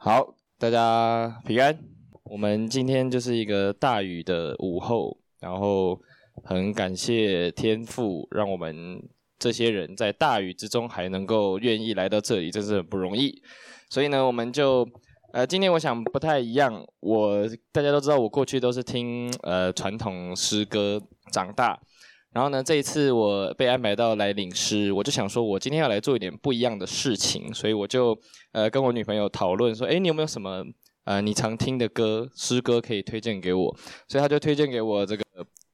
好，大家平安。我们今天就是一个大雨的午后，然后很感谢天父，让我们这些人在大雨之中还能够愿意来到这里，真是很不容易。所以呢，我们就呃，今天我想不太一样。我大家都知道，我过去都是听呃传统诗歌长大。然后呢，这一次我被安排到来领诗，我就想说，我今天要来做一点不一样的事情，所以我就呃跟我女朋友讨论说，诶，你有没有什么呃你常听的歌诗歌可以推荐给我？所以他就推荐给我这个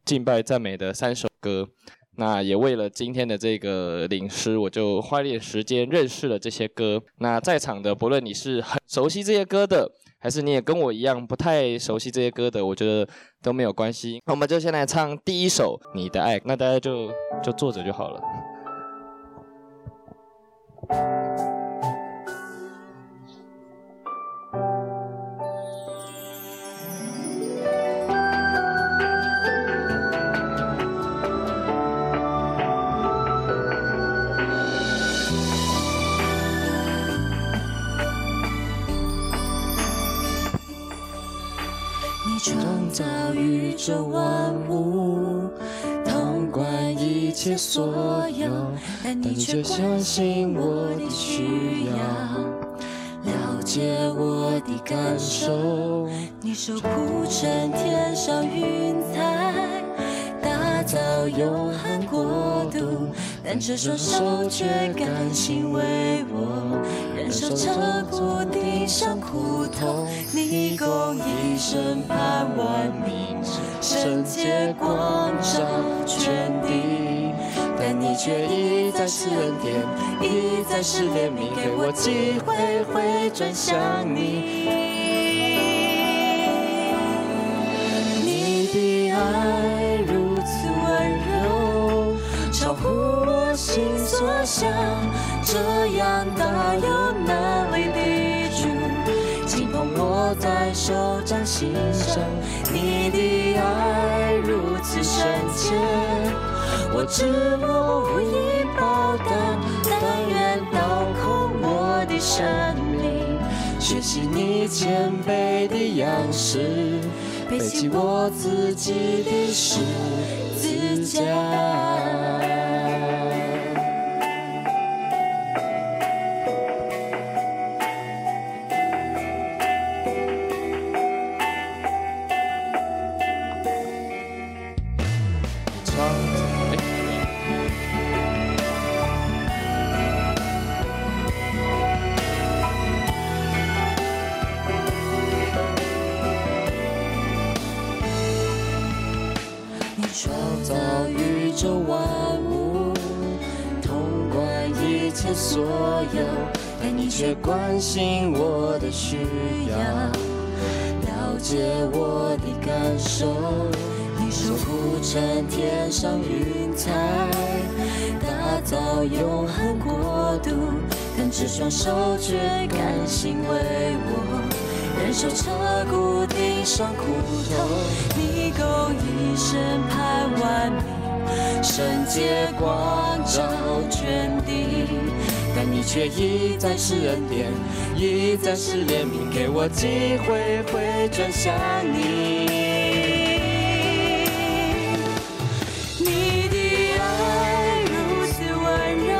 敬拜赞美的三首歌。那也为了今天的这个领诗，我就花点时间认识了这些歌。那在场的，不论你是很熟悉这些歌的，还是你也跟我一样不太熟悉这些歌的，我觉得都没有关系。那我们就先来唱第一首《你的爱》，那大家就就坐着就好了。创造宇宙万物，统管一切所有，但你却相信我的需要，了解我的感受。你手铺成天上云彩，造永恒国度，但这双手却甘心为我忍受彻骨顶上苦痛。你共一生盼万民。圣洁光照全地，但你却一再施恩典，一再施怜悯，给我机会回转向。你像，这样大有能力的主，紧捧我在手掌心上，你的。爱如此深切，我知我无以报答，但愿倒空我的生命，学习你谦卑的样式，背起我自己的十字架。所有，但你却关心我的需要，了解我的感受。你守护成天上云彩，打造永恒国度，但这双手却甘心为我忍受彻骨顶上苦痛。你够一生盼万民，圣洁光照全地。你却一再施恩典，一再施怜悯，给我机会回转向你。你的爱如此温柔，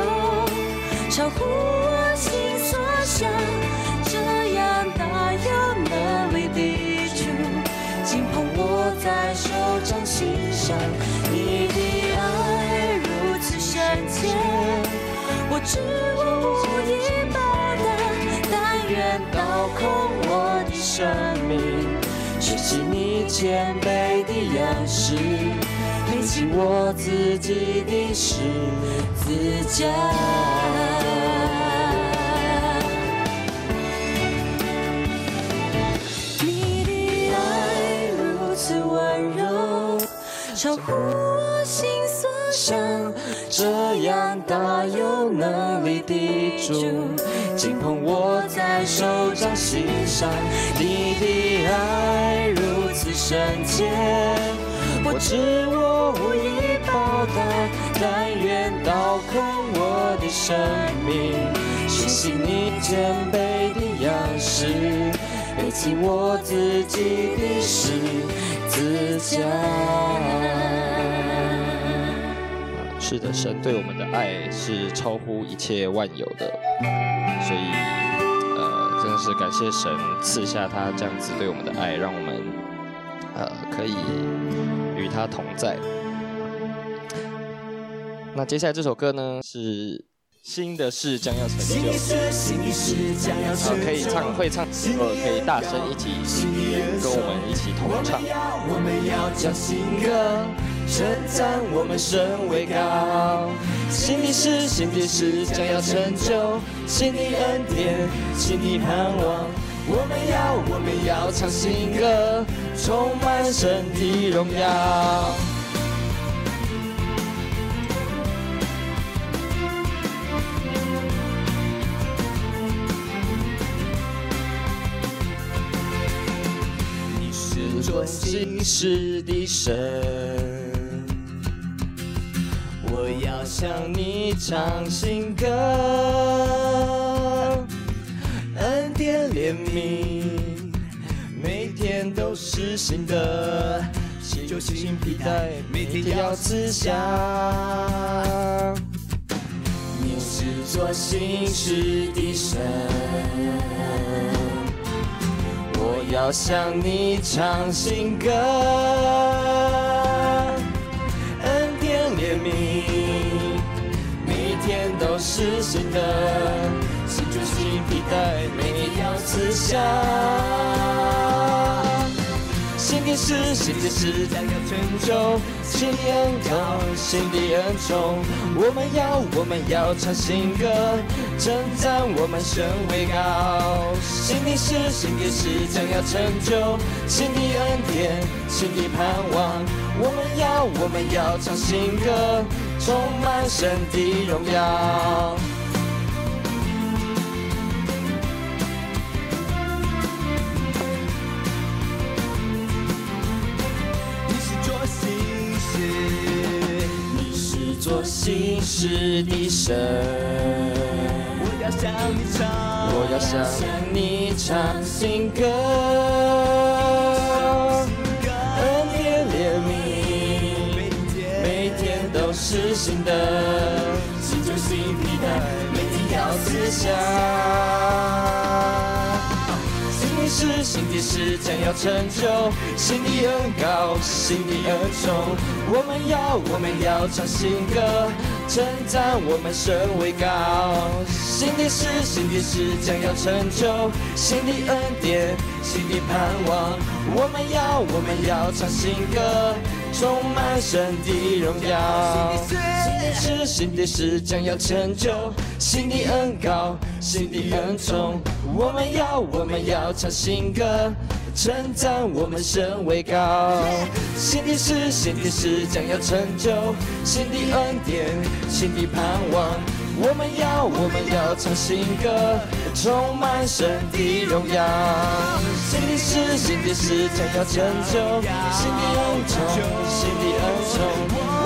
超乎我心所想，这样大有能力的主，紧捧我在手掌心上。你的爱如此深切。我知生命，学习你谦卑的样式，背起我自己的十字架。你的爱如此温柔，超乎我心所像。这样大有能力的主，紧捧我在手掌心上。你的爱如此深切，我知我无以报答，但愿倒空我的生命，学习你谦卑的样式。背起我自己的十字架。是的，神对我们的爱是超乎一切万有的，所以呃，真的是感谢神赐下他这样子对我们的爱，让我们呃可以与他同在。那接下来这首歌呢，是新的事将要成就。新的事，新的事将要成就。可以唱，会唱，呃，可以大声一起跟我们一起同唱。我们要将新歌称赞我们神为高。新的事，新的事将要成就。新的恩典，新的盼望。我们要，我们要唱新歌，充满神的荣耀。你是做新时的神，我要向你唱新歌，恩典怜悯，每天都是新的，新旧新皮带，每天要赐下。你是做新事的神。我要向你唱新歌，典怜悯，每天都是新的，新主新皮带，每天要赐下。新的事，新的事将要成就，新的恩膏，新的恩宠。我们要，我们要唱新歌，称赞我们神为高。新的事，新的事将要成就，新的恩典，新的盼望。我们要，我们要唱新歌，充满神的荣耀。你是做新事的神，我要向你唱，我要向你唱新歌，是新的，新旧新皮带，每天要赐下。是新的事将要成就，新的恩膏，新的恩宠。我们要，我们要唱新歌，称赞我们神为高。新的事，新的事将要成就，新的恩典，新的盼望。我们要，我们要唱新歌，充满神的荣耀。新的事，新的事将要成就，新的恩膏，新的恩宠。我们要，我们要唱新歌，称赞我们神为高。新的事，新的事将要成就，新的恩典，新的盼望。我们要，我们要唱新歌，充满神的荣耀。新的事，新的事将要成就，新的恩宠，新的恩宠。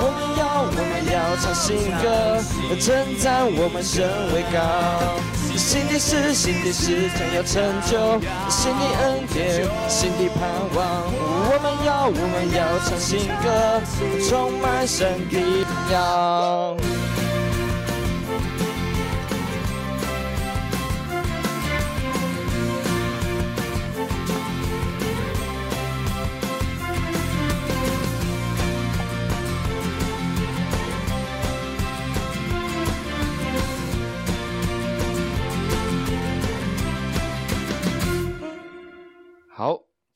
我们要，我们要唱新歌，称赞我们神为高。新的事，新的事将要成就，新的恩典，新的盼望。我们要，我们要唱新歌，充满神的荣耀。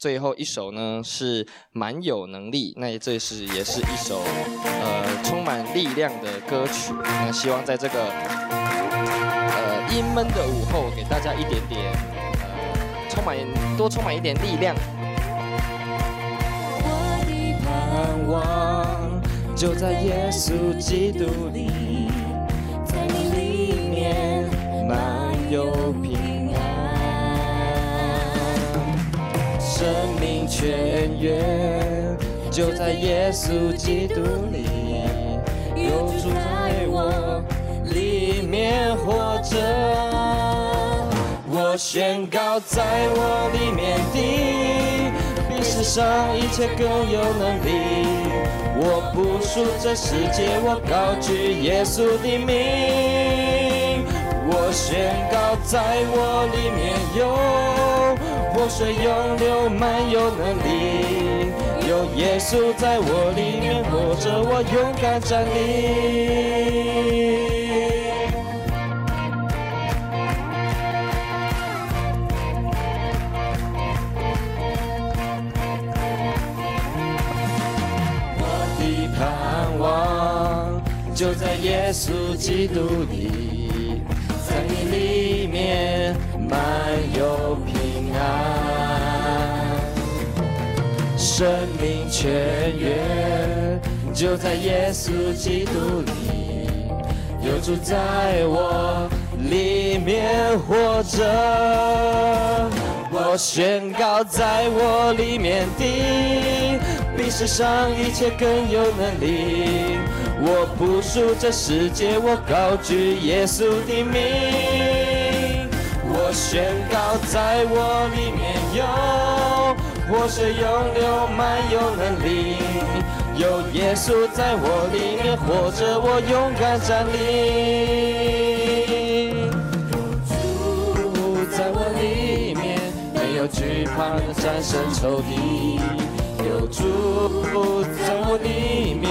最后一首呢是蛮有能力，那这是也是一首呃充满力量的歌曲。那希望在这个呃阴闷的午后，给大家一点点呃充满多充满一点力量。我的盼望就在耶稣基督里，在你里面满有平生命泉源就在耶稣基督里，有主在我里面活着。我宣告在我里面的，比世上一切更有能力。我不属这世界，我高举耶稣的名。我宣告在我里面有活水涌流，满有能力。有耶稣在我里面活着，我勇敢站立。我的盼望就在耶稣基督里，里面满有平安，生命泉源。就在耶稣基督里，有住在我里面活着。我宣告，在我里面的，比世上一切更有能力。我不属这世界，我高举耶稣的名。宣告，在我里面有活水涌流，满有能力。有耶稣在我里面活着，我勇敢站立。有主在我里面，没有惧怕的战胜仇敌。有主在我里面。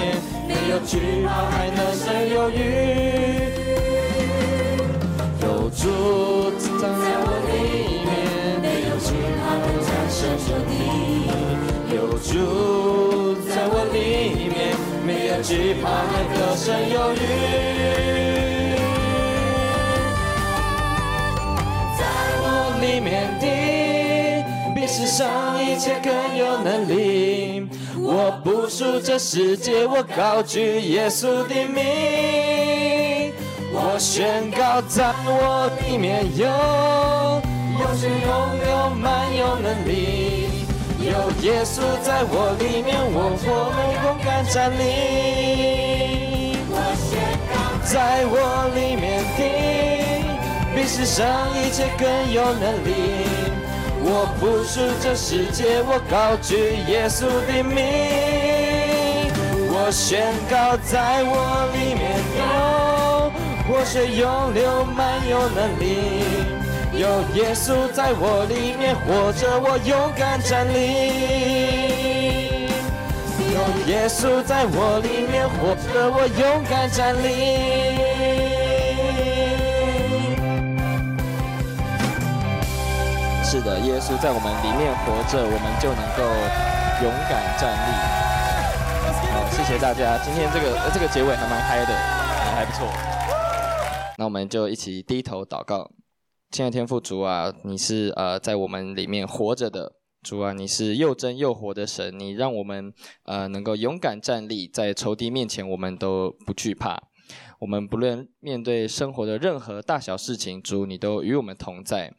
没有惧怕，还能胜有余。有主在我里面，没有惧怕，战胜仇敌。有主在我里面，没有惧怕，还能生有余。在我里面的，比世上一切更有能力。我不属这世界，我高举耶稣的名。我宣告，在我里面有活水涌流，满有能力。有耶稣在我里面，我我们勇敢站立。我宣告，在我里面的，比世上一切更有能力。我不属这世界，我高举耶稣的名。我宣告，在我里面有活水涌流，满有能力。有耶稣在我里面活着，我勇敢站立。有耶稣在我里面活着，我勇敢站立。是的，耶稣在我们里面活着，我们就能够勇敢站立。好，谢谢大家，今天这个这个结尾还蛮嗨的，还还不错。那我们就一起低头祷告，亲爱的天父主啊，你是呃在我们里面活着的主啊，你是又真又活的神，你让我们呃能够勇敢站立，在仇敌面前我们都不惧怕。我们不论面对生活的任何大小事情，主你都与我们同在。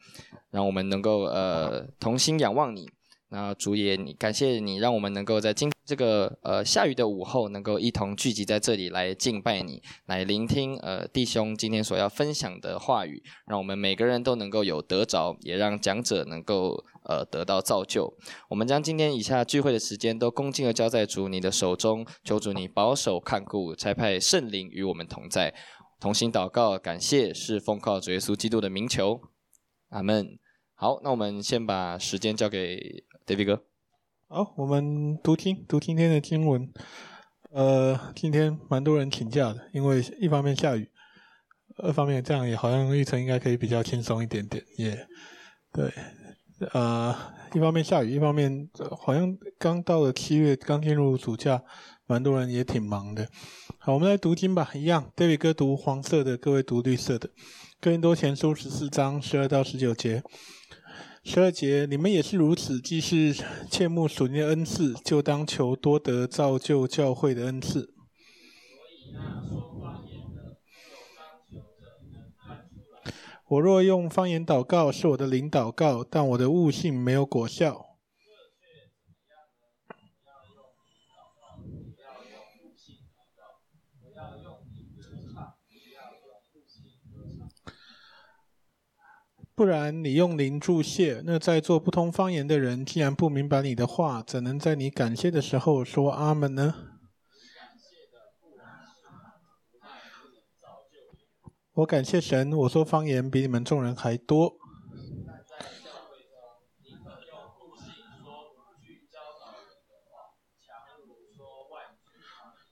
让我们能够呃同心仰望你，那主也你感谢你，让我们能够在今这个呃下雨的午后，能够一同聚集在这里来敬拜你，来聆听呃弟兄今天所要分享的话语，让我们每个人都能够有得着，也让讲者能够呃得到造就。我们将今天以下聚会的时间都恭敬的交在主你的手中，求主你保守看顾，差派圣灵与我们同在，同心祷告，感谢是奉靠主耶稣基督的名求，阿门。好，那我们先把时间交给 David 哥。好，我们读经，读今天的经文。呃，今天蛮多人请假的，因为一方面下雨，二方面这样也好像议程应该可以比较轻松一点点，也、对。呃，一方面下雨，一方面好像刚到了七月，刚进入暑假，蛮多人也挺忙的。好，我们来读经吧，一样，David 哥读黄色的，各位读绿色的。哥林多前书十四章十二到十九节。十二节，你们也是如此，既是切慕属灵的恩赐，就当求多得造就教会的恩赐。我若用方言祷告，是我的灵祷告，但我的悟性没有果效。不然你用灵祝谢，那在座不通方言的人既然不明白你的话，怎能在你感谢的时候说阿门呢？我感谢神，我说方言比你们众人还多。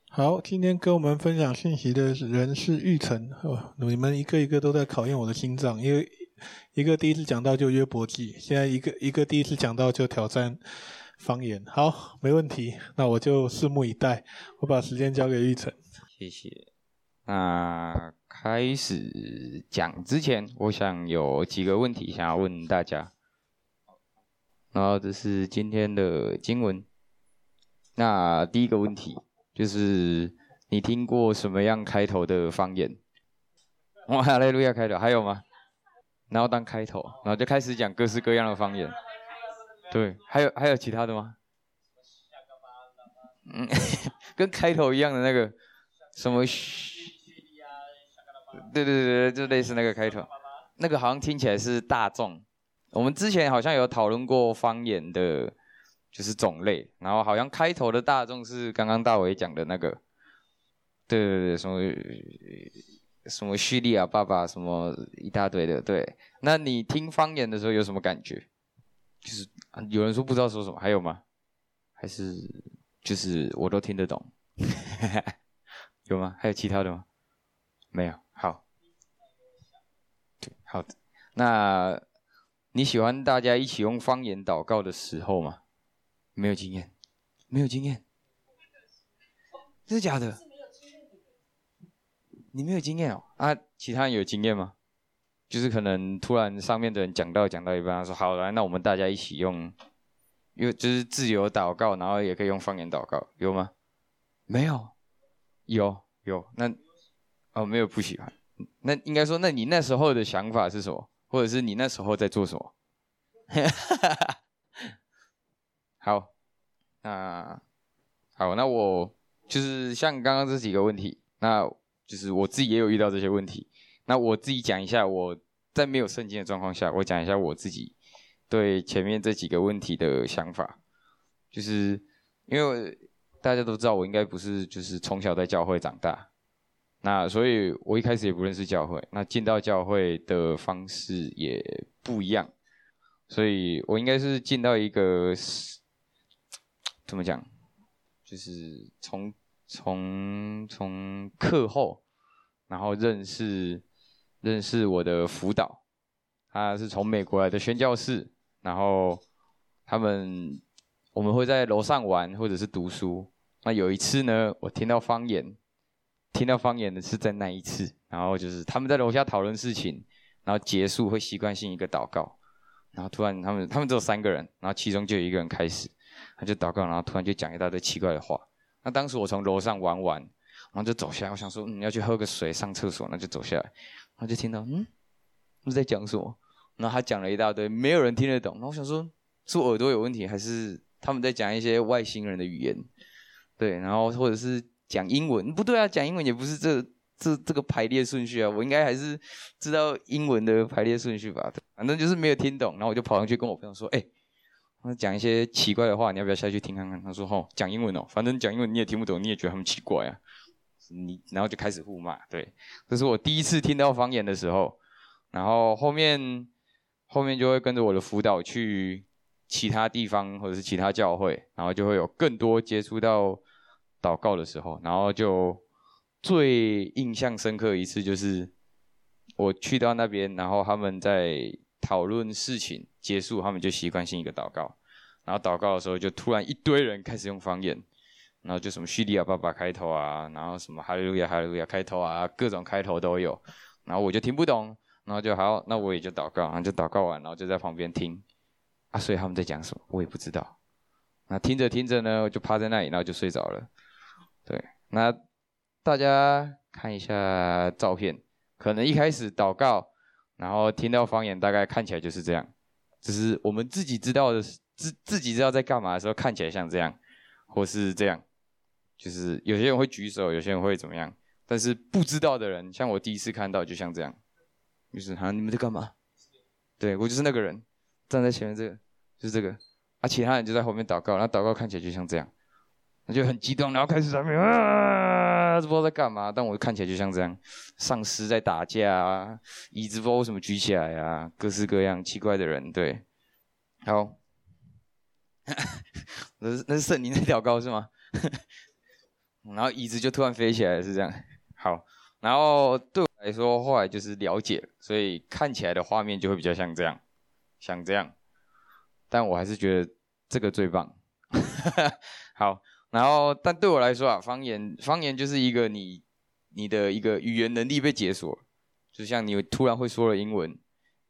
好，今天跟我们分享信息的人是玉成哦。你们一个一个都在考验我的心脏，因为一个第一次讲到就约伯记，现在一个一个第一次讲到就挑战方言。好，没问题，那我就拭目以待。我把时间交给玉成。谢谢。那开始讲之前，我想有几个问题想要问大家。然后这是今天的经文。那第一个问题。就是你听过什么样开头的方言？哇，哈利路亚开头还有吗？然后当开头，然后就开始讲各式各样的方言。对，还有还有其他的吗？嗯，跟开头一样的那个什么？对对对对，就类似那个开头。那个好像听起来是大众。我们之前好像有讨论过方言的。就是种类，然后好像开头的大众是刚刚大伟讲的那个，对对对，什么什么叙利亚爸爸，什么一大堆的，对。那你听方言的时候有什么感觉？就是有人说不知道说什么，还有吗？还是就是我都听得懂？有吗？还有其他的吗？没有。好，好的。那你喜欢大家一起用方言祷告的时候吗？没有经验，没有经验，真的假的？你没有经验哦？啊，其他人有经验吗？就是可能突然上面的人讲到讲到一半，他说：“好来，那我们大家一起用，因为就是自由祷告，然后也可以用方言祷告，有吗？”没有，有有。那哦，没有不喜欢。那应该说，那你那时候的想法是什么？或者是你那时候在做什么？好，那好，那我就是像刚刚这几个问题，那就是我自己也有遇到这些问题。那我自己讲一下，我在没有圣经的状况下，我讲一下我自己对前面这几个问题的想法。就是因为大家都知道，我应该不是就是从小在教会长大，那所以我一开始也不认识教会，那进到教会的方式也不一样，所以我应该是进到一个。怎么讲？就是从从从课后，然后认识认识我的辅导，他是从美国来的宣教士，然后他们我们会在楼上玩或者是读书。那有一次呢，我听到方言，听到方言的是在那一次，然后就是他们在楼下讨论事情，然后结束会习惯性一个祷告，然后突然他们他们只有三个人，然后其中就有一个人开始。他就祷告，然后突然就讲一大堆奇怪的话。那当时我从楼上玩完，然后就走下来，我想说，嗯，要去喝个水、上厕所，那就走下来。然后就听到，嗯，他在讲什么？然后他讲了一大堆，没有人听得懂。然后我想说，是耳朵有问题，还是他们在讲一些外星人的语言？对，然后或者是讲英文？不对啊，讲英文也不是这这这个排列顺序啊。我应该还是知道英文的排列顺序吧？反正就是没有听懂。然后我就跑上去跟我朋友说，哎。他讲一些奇怪的话，你要不要下去听看看？他说：“吼，讲英文哦，反正讲英文你也听不懂，你也觉得很奇怪啊。”你然后就开始互骂。对，这是我第一次听到方言的时候。然后后面后面就会跟着我的辅导去其他地方或者是其他教会，然后就会有更多接触到祷告的时候。然后就最印象深刻一次就是我去到那边，然后他们在。讨论事情结束，他们就习惯性一个祷告，然后祷告的时候就突然一堆人开始用方言，然后就什么叙利亚爸爸开头啊，然后什么哈利路亚哈利路亚开头啊，各种开头都有，然后我就听不懂，然后就好，那我也就祷告，然后就祷告完，然后就在旁边听，啊，所以他们在讲什么我也不知道，那听着听着呢，我就趴在那里，然后就睡着了，对，那大家看一下照片，可能一开始祷告。然后听到方言，大概看起来就是这样，只是我们自己知道的，自自己知道在干嘛的时候，看起来像这样，或是这样，就是有些人会举手，有些人会怎么样，但是不知道的人，像我第一次看到，就像这样，就是好像你们在干嘛？对，我就是那个人，站在前面这个就是这个，啊，其他人就在后面祷告，然后祷告看起来就像这样，那就很激动，然后开始在那边啊，不知道在干嘛，但我看起来就像这样，丧尸在打架啊，椅子不知道为什么举起来啊，各式各样奇怪的人，对，好，那是那是圣灵在祷告是吗？然后椅子就突然飞起来，是这样。好，然后对我来说，后来就是了解，所以看起来的画面就会比较像这样，像这样。但我还是觉得这个最棒。好，然后但对我来说啊，方言方言就是一个你你的一个语言能力被解锁，就像你突然会说了英文，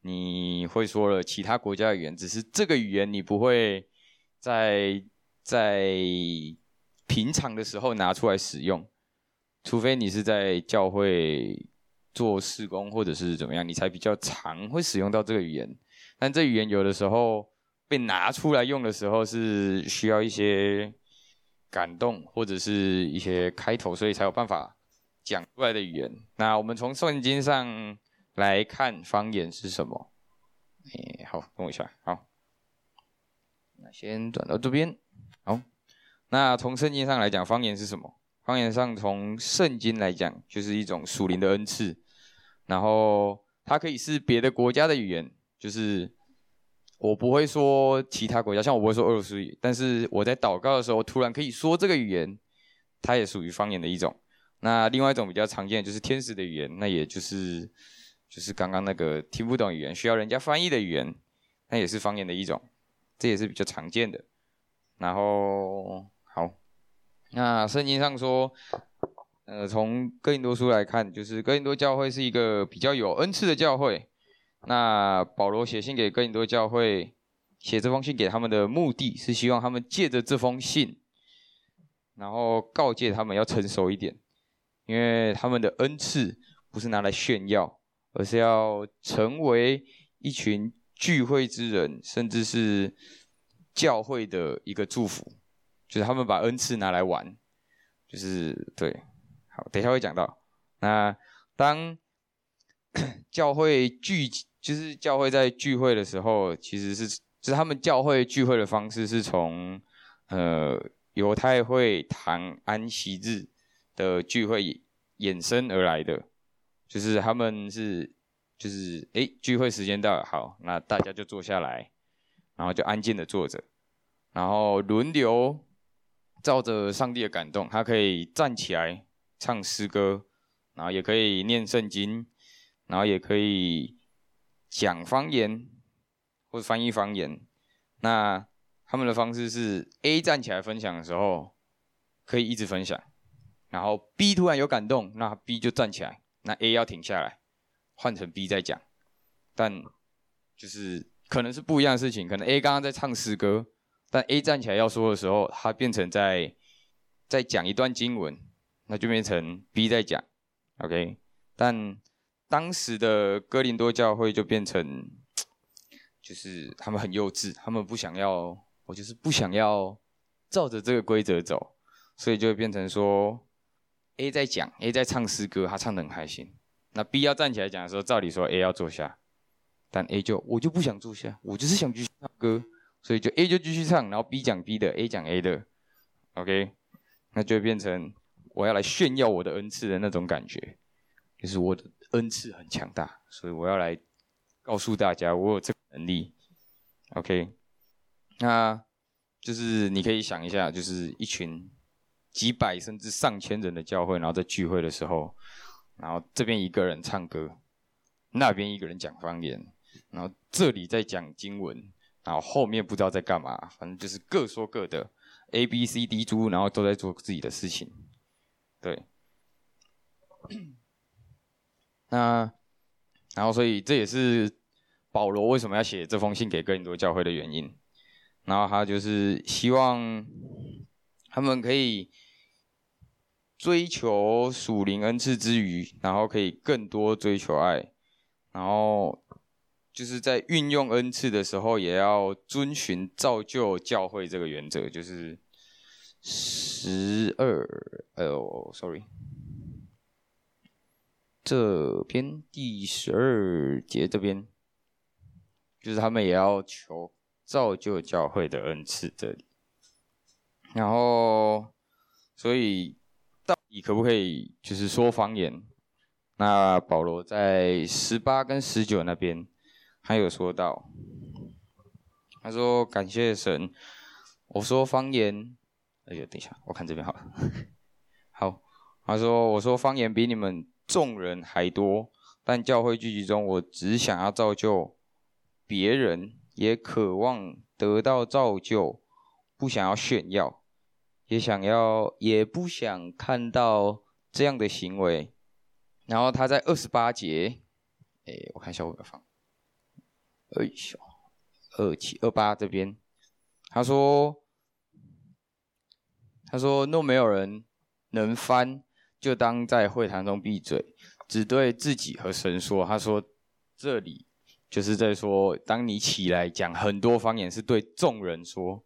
你会说了其他国家的语言，只是这个语言你不会在在。平常的时候拿出来使用，除非你是在教会做事工或者是怎么样，你才比较常会使用到这个语言。但这语言有的时候被拿出来用的时候，是需要一些感动或者是一些开头，所以才有办法讲出来的语言。那我们从圣经上来看方言是什么？哎，好，跟我一下，好，那先转到这边，好。那从圣经上来讲，方言是什么？方言上从圣经来讲，就是一种属灵的恩赐。然后它可以是别的国家的语言，就是我不会说其他国家，像我不会说俄罗斯语，但是我在祷告的时候突然可以说这个语言，它也属于方言的一种。那另外一种比较常见的就是天使的语言，那也就是就是刚刚那个听不懂语言需要人家翻译的语言，那也是方言的一种，这也是比较常见的。然后好。那圣经上说，呃，从哥林多书来看，就是哥林多教会是一个比较有恩赐的教会。那保罗写信给哥林多教会，写这封信给他们的目的是希望他们借着这封信，然后告诫他们要成熟一点，因为他们的恩赐不是拿来炫耀，而是要成为一群聚会之人，甚至是教会的一个祝福。就是他们把恩赐拿来玩，就是对，好，等一下会讲到。那当 教会聚集，就是教会在聚会的时候，其实是，就是他们教会聚会的方式是从呃犹太会堂安息日的聚会衍生而来的，就是他们是，就是哎聚会时间到了，好，那大家就坐下来，然后就安静的坐着，然后轮流。照着上帝的感动，他可以站起来唱诗歌，然后也可以念圣经，然后也可以讲方言或者翻译方言。那他们的方式是 A 站起来分享的时候，可以一直分享，然后 B 突然有感动，那 B 就站起来，那 A 要停下来，换成 B 再讲。但就是可能是不一样的事情，可能 A 刚刚在唱诗歌。但 A 站起来要说的时候，他变成在在讲一段经文，那就变成 B 在讲，OK。但当时的哥林多教会就变成，就是他们很幼稚，他们不想要，我就是不想要照着这个规则走，所以就会变成说 A 在讲，A 在唱诗歌，他唱得很开心。那 B 要站起来讲的时候，照理说 A 要坐下，但 A 就我就不想坐下，我就是想继续唱歌。所以就 A 就继续唱，然后 B 讲 B 的，A 讲 A 的，OK，那就变成我要来炫耀我的恩赐的那种感觉，就是我的恩赐很强大，所以我要来告诉大家我有这个能力，OK，那就是你可以想一下，就是一群几百甚至上千人的教会，然后在聚会的时候，然后这边一个人唱歌，那边一个人讲方言，然后这里在讲经文。然后后面不知道在干嘛，反正就是各说各的，A B C D 猪，然后都在做自己的事情。对，那然后所以这也是保罗为什么要写这封信给哥林多教会的原因。然后他就是希望他们可以追求属灵恩赐之余，然后可以更多追求爱，然后。就是在运用恩赐的时候，也要遵循造就教会这个原则，就是十二，哎呦，sorry，这篇第十二节这边，就是他们也要求造就教会的恩赐这里。然后，所以到底可不可以就是说方言？那保罗在十八跟十九那边，还有说到，他说感谢神，我说方言。哎呦，等一下，我看这边好了。好，他说我说方言比你们众人还多，但教会聚集中，我只想要造就别人，也渴望得到造就，不想要炫耀，也想要，也不想看到这样的行为。然后他在二十八节，哎，我看一下我有没有放，哎呦，二七二八这边，他说。他说：“若没有人能翻，就当在会堂中闭嘴，只对自己和神说。”他说：“这里就是在说，当你起来讲很多方言，是对众人说，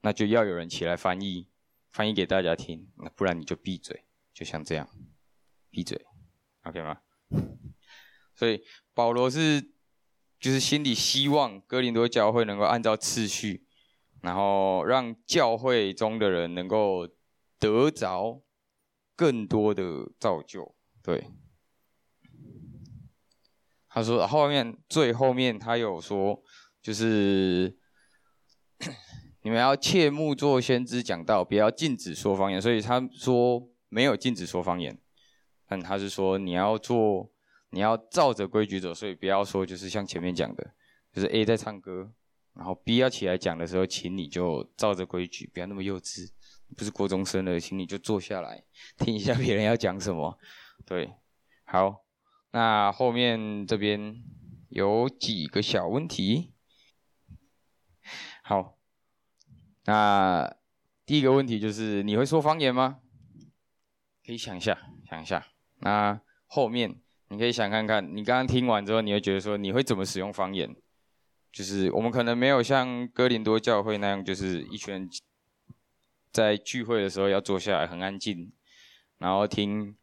那就要有人起来翻译，翻译给大家听。那不然你就闭嘴，就像这样，闭嘴，OK 吗？所以保罗是就是心里希望哥林多教会能够按照次序。”然后让教会中的人能够得着更多的造就，对。他说后面最后面他有说，就是 你们要切莫做先知讲道，不要禁止说方言。所以他说没有禁止说方言，但他是说你要做，你要照着规矩走，所以不要说就是像前面讲的，就是 A 在唱歌。然后 B 要起来讲的时候，请你就照着规矩，不要那么幼稚。不是国中生了，请你就坐下来听一下别人要讲什么。对，好，那后面这边有几个小问题。好，那第一个问题就是你会说方言吗？可以想一下，想一下。那后面你可以想看看，你刚刚听完之后，你会觉得说你会怎么使用方言？就是我们可能没有像哥林多教会那样，就是一群人在聚会的时候要坐下来很安静，然后听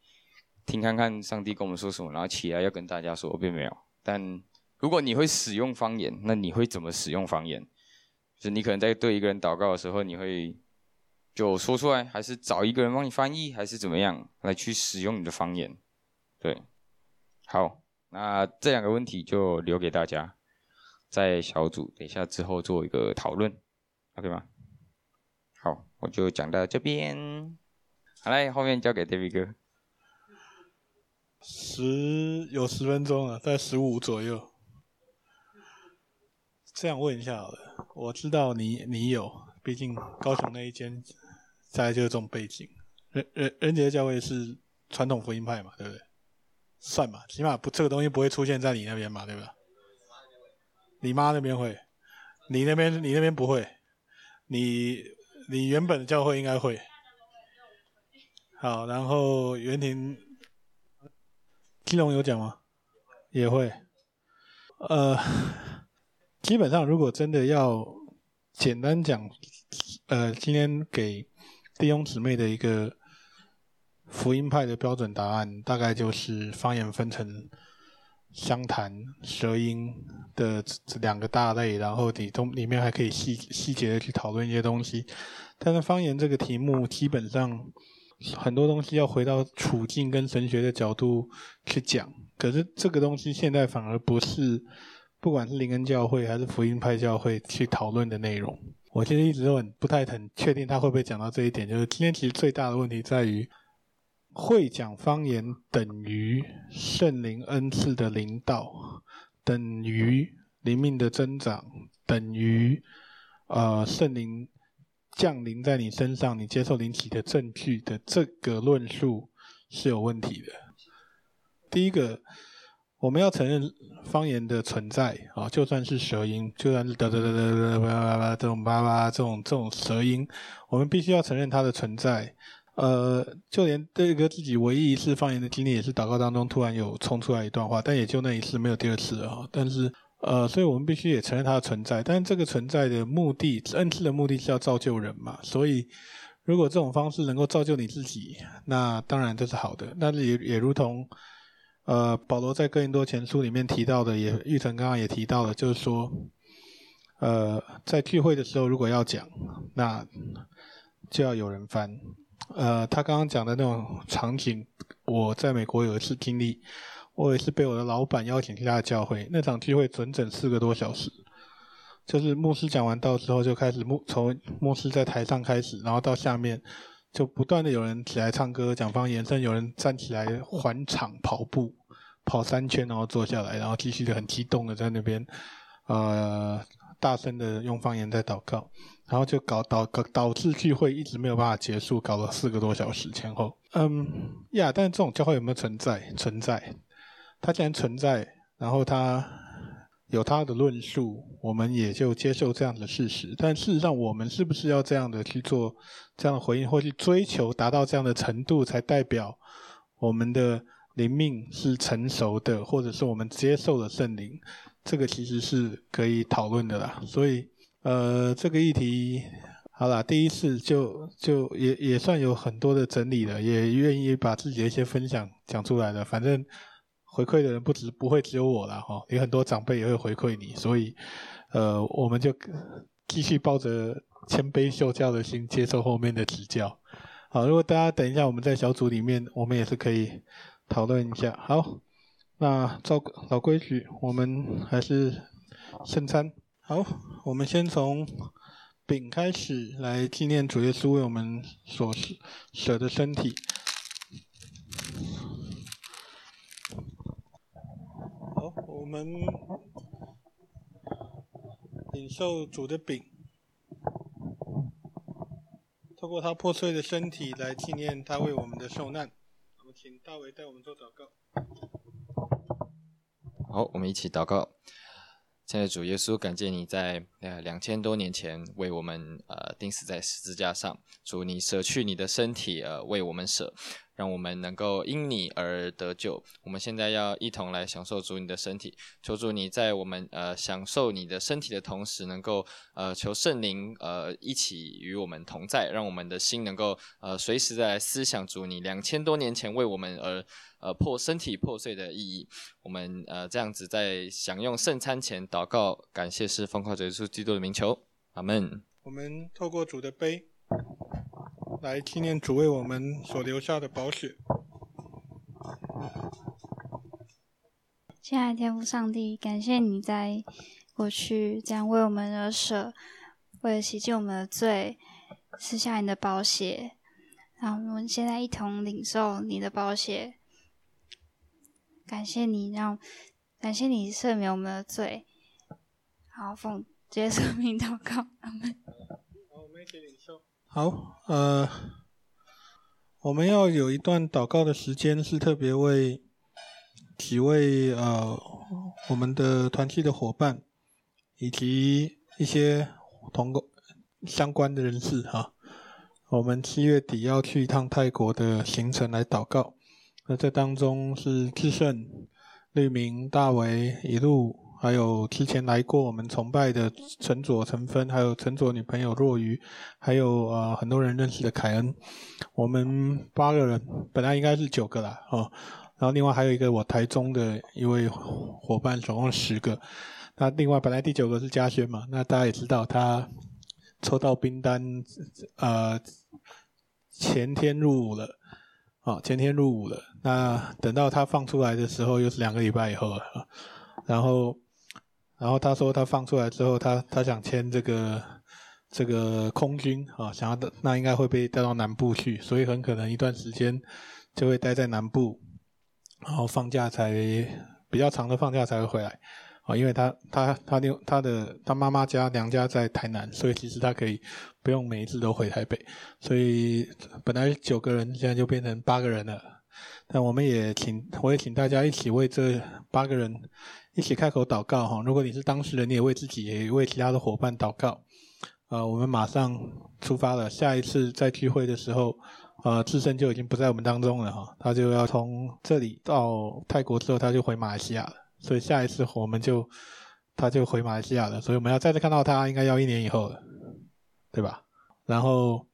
听看看上帝跟我们说什么，然后起来要跟大家说，并没有。但如果你会使用方言，那你会怎么使用方言？就是你可能在对一个人祷告的时候，你会就说出来，还是找一个人帮你翻译，还是怎么样来去使用你的方言？对，好，那这两个问题就留给大家。在小组等一下之后做一个讨论，OK 吗？好，我就讲到这边。好嘞，后面交给 David 哥。十有十分钟了，在十五左右。这样问一下好了，我知道你你有，毕竟高雄那一间，大概就是这种背景。人人人杰教会是传统福音派嘛，对不对？算嘛，起码不这个东西不会出现在你那边嘛，对吧？你妈那边会，你那边你那边不会，你你原本的教会应该会。好，然后袁婷，基隆有讲吗？也会。呃，基本上如果真的要简单讲，呃，今天给弟兄姊妹的一个福音派的标准答案，大概就是方言分成。相谈、舌音的这两个大类，然后你中里面还可以细细节的去讨论一些东西。但是方言这个题目，基本上很多东西要回到处境跟神学的角度去讲。可是这个东西现在反而不是，不管是灵恩教会还是福音派教会去讨论的内容。我其实一直都很不太很确定他会不会讲到这一点。就是今天其实最大的问题在于。会讲方言等于圣灵恩赐的领导，等于灵命的增长，等于呃圣灵降临在你身上，你接受灵启的证据的这个论述是有问题的。第一个，我们要承认方言的存在啊，就算是舌音，就算是哒哒哒哒哒叭叭叭这种叭叭这种这种舌音，我们必须要承认它的存在。呃，就连这个自己唯一一次方言的经历，也是祷告当中突然有冲出来一段话，但也就那一次，没有第二次啊。但是，呃，所以我们必须也承认它的存在。但是这个存在的目的，恩赐的目的是要造就人嘛。所以，如果这种方式能够造就你自己，那当然这是好的。那也也如同，呃，保罗在哥林多前书里面提到的，也玉成刚刚也提到了，就是说，呃，在聚会的时候如果要讲，那就要有人翻。呃，他刚刚讲的那种场景，我在美国有一次经历，我也是被我的老板邀请去他的教会，那场聚会整整四个多小时，就是牧师讲完道之后就开始牧从牧师在台上开始，然后到下面就不断的有人起来唱歌讲方言，甚至有人站起来环场跑步跑三圈，然后坐下来，然后继续的很激动的在那边呃大声的用方言在祷告。然后就搞导搞导致聚会一直没有办法结束，搞了四个多小时前后。嗯呀，但是这种教会有没有存在？存在。它既然存在，然后它有它的论述，我们也就接受这样的事实。但事实上，我们是不是要这样的去做这样的回应，或去追求达到这样的程度，才代表我们的灵命是成熟的，或者是我们接受了圣灵？这个其实是可以讨论的啦。所以。呃，这个议题好啦，第一次就就也也算有很多的整理了，也愿意把自己的一些分享讲出来了。反正回馈的人不止不会只有我啦，哈，有很多长辈也会回馈你，所以呃，我们就继续抱着谦卑受教的心接受后面的指教。好，如果大家等一下我们在小组里面，我们也是可以讨论一下。好，那照老规矩，我们还是圣餐。好，我们先从饼开始来纪念主耶稣为我们所舍的身体。好，我们领受主的饼，透过他破碎的身体来纪念他为我们的受难。我们请大卫带我们做祷告。好，我们一起祷告。现在主耶稣，感谢你在呃两千多年前为我们呃钉死在十字架上，主你舍去你的身体呃为我们舍。让我们能够因你而得救。我们现在要一同来享受主你的身体，求主你在我们呃享受你的身体的同时，能够呃求圣灵呃一起与我们同在，让我们的心能够呃随时在思想主你两千多年前为我们而呃破身体破碎的意义。我们呃这样子在享用圣餐前祷告，感谢是奉靠主耶稣基督的名求，阿门。我们透过主的杯。来纪念主为我们所留下的宝血。亲爱的天父上帝，感谢你在过去这样为我们而舍，为了洗净我们的罪，撕下你的宝血。然后我们现在一同领受你的宝血，感谢你让，感谢你赦免我们的罪。好，奉耶稣名祷告，好，我们一起领受。好，呃，我们要有一段祷告的时间，是特别为几位呃我们的团契的伙伴，以及一些同工相关的人士哈。我们七月底要去一趟泰国的行程来祷告，那这当中是志胜、绿明、大为一路。还有之前来过我们崇拜的陈佐、陈芬，还有陈佐女朋友若愚，还有呃很多人认识的凯恩，我们八个人，本来应该是九个啦，哦，然后另外还有一个我台中的一位伙伴，总共十个。那另外本来第九个是嘉轩嘛，那大家也知道他抽到兵单，呃，前天入伍了，哦，前天入伍了。那等到他放出来的时候，又是两个礼拜以后了，然后。然后他说，他放出来之后，他他想签这个这个空军啊，想要的那应该会被带到南部去，所以很可能一段时间就会待在南部，然后放假才比较长的放假才会回来啊，因为他他他他，他的他妈妈家娘家在台南，所以其实他可以不用每一次都回台北，所以本来九个人现在就变成八个人了，但我们也请我也请大家一起为这八个人。一起开口祷告哈！如果你是当事人，你也为自己，也为其他的伙伴祷告。呃，我们马上出发了。下一次在聚会的时候，呃，智胜就已经不在我们当中了哈。他就要从这里到泰国之后，他就回马来西亚了。所以下一次我们就他就回马来西亚了。所以我们要再次看到他，应该要一年以后了，对吧？然后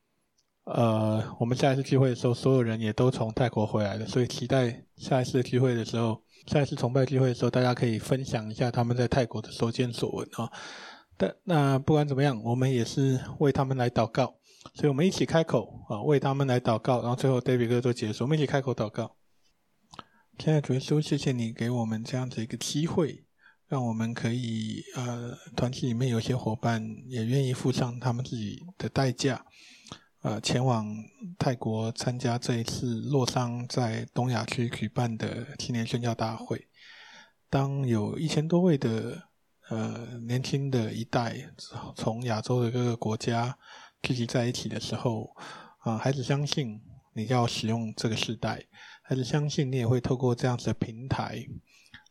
呃，我们下一次聚会的时候，所有人也都从泰国回来了，所以期待下一次聚会的时候，下一次崇拜聚会的时候，大家可以分享一下他们在泰国的所见所闻啊。但那不管怎么样，我们也是为他们来祷告，所以我们一起开口啊，为他们来祷告，然后最后 David 哥做结束，我们一起开口祷告。现在主耶稣，谢谢你给我们这样子一个机会，让我们可以呃，团体里面有些伙伴也愿意付上他们自己的代价。呃，前往泰国参加这一次洛桑在东亚区举办的青年宣教大会。当有一千多位的呃年轻的一代从亚洲的各个国家聚集在一起的时候，啊、呃，孩子相信你要使用这个时代，但是相信你也会透过这样子的平台，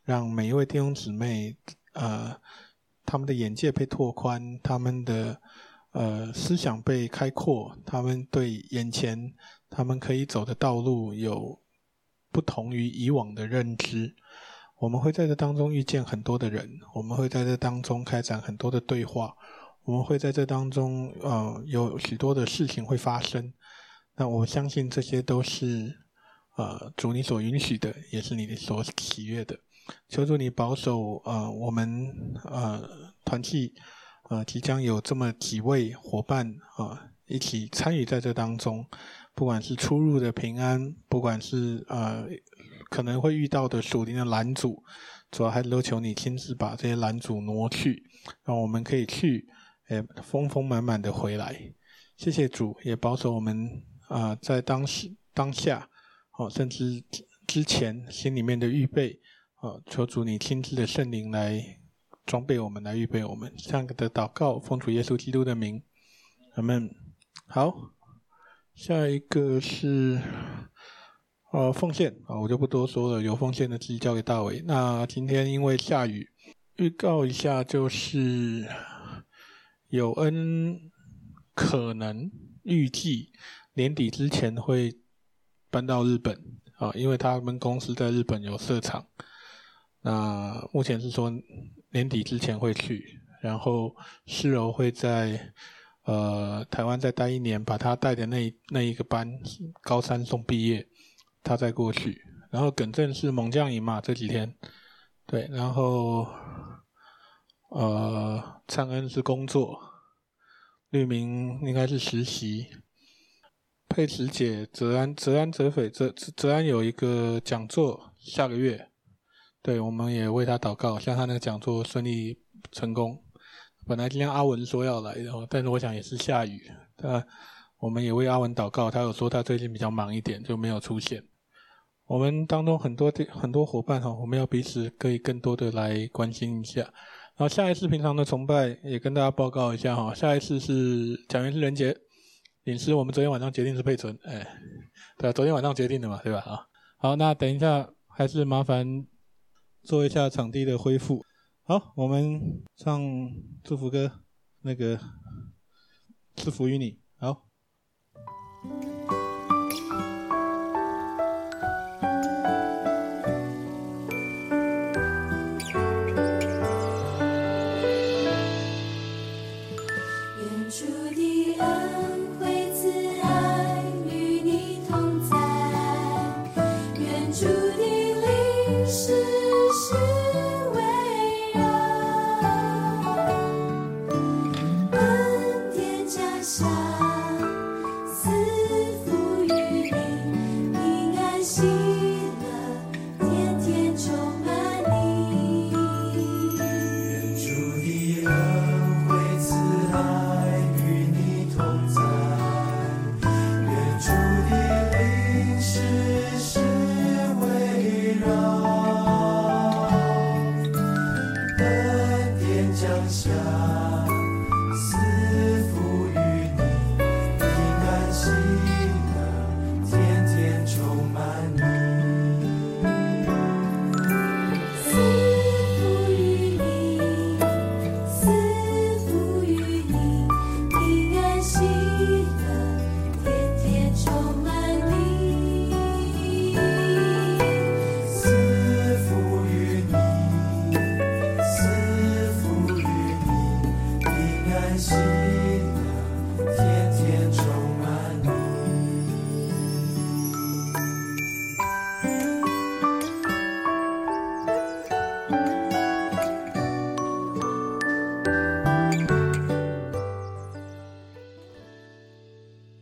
让每一位弟兄姊妹呃他们的眼界被拓宽，他们的。呃，思想被开阔，他们对眼前他们可以走的道路有不同于以往的认知。我们会在这当中遇见很多的人，我们会在这当中开展很多的对话，我们会在这当中呃有许多的事情会发生。那我相信这些都是呃主你所允许的，也是你所喜悦的。求主你保守呃我们呃团契。呃，即将有这么几位伙伴啊、一起参与在这当中，不管是出入的平安，不管是呃可能会遇到的属灵的拦阻，主要还是都求你亲自把这些拦阻挪去，让我们可以去，诶，丰丰满满的回来。谢谢主，也保守我们啊、在当时当下，哦，甚至之前心里面的预备，哦，求主你亲自的圣灵来。装备我们，来预备我们，这样的祷告，奉主耶稣基督的名，阿门。好，下一个是呃奉献啊，我就不多说了，有奉献的自己交给大伟。那今天因为下雨，预告一下，就是有恩可能预计年底之前会搬到日本啊，因为他们公司在日本有设厂。那目前是说。年底之前会去，然后诗柔会在呃台湾再待一年，把他带的那那一个班高三送毕业，他再过去。然后耿正是猛将营嘛，这几天，对，然后呃灿恩是工作，绿明应该是实习，佩慈姐泽安泽安泽斐泽泽安有一个讲座下个月。对，我们也为他祷告，向他那个讲座顺利成功。本来今天阿文说要来的，但是我想也是下雨。他我们也为阿文祷告，他有说他最近比较忙一点，就没有出现。我们当中很多的很多伙伴哈，我们要彼此可以更多的来关心一下。然后下一次平常的崇拜也跟大家报告一下哈，下一次是讲员是仁杰隐私，我们昨天晚上决定是配存，哎，对啊，昨天晚上决定的嘛，对吧？啊，好，那等一下还是麻烦。做一下场地的恢复。好，我们唱祝福歌，那个赐福于你。好。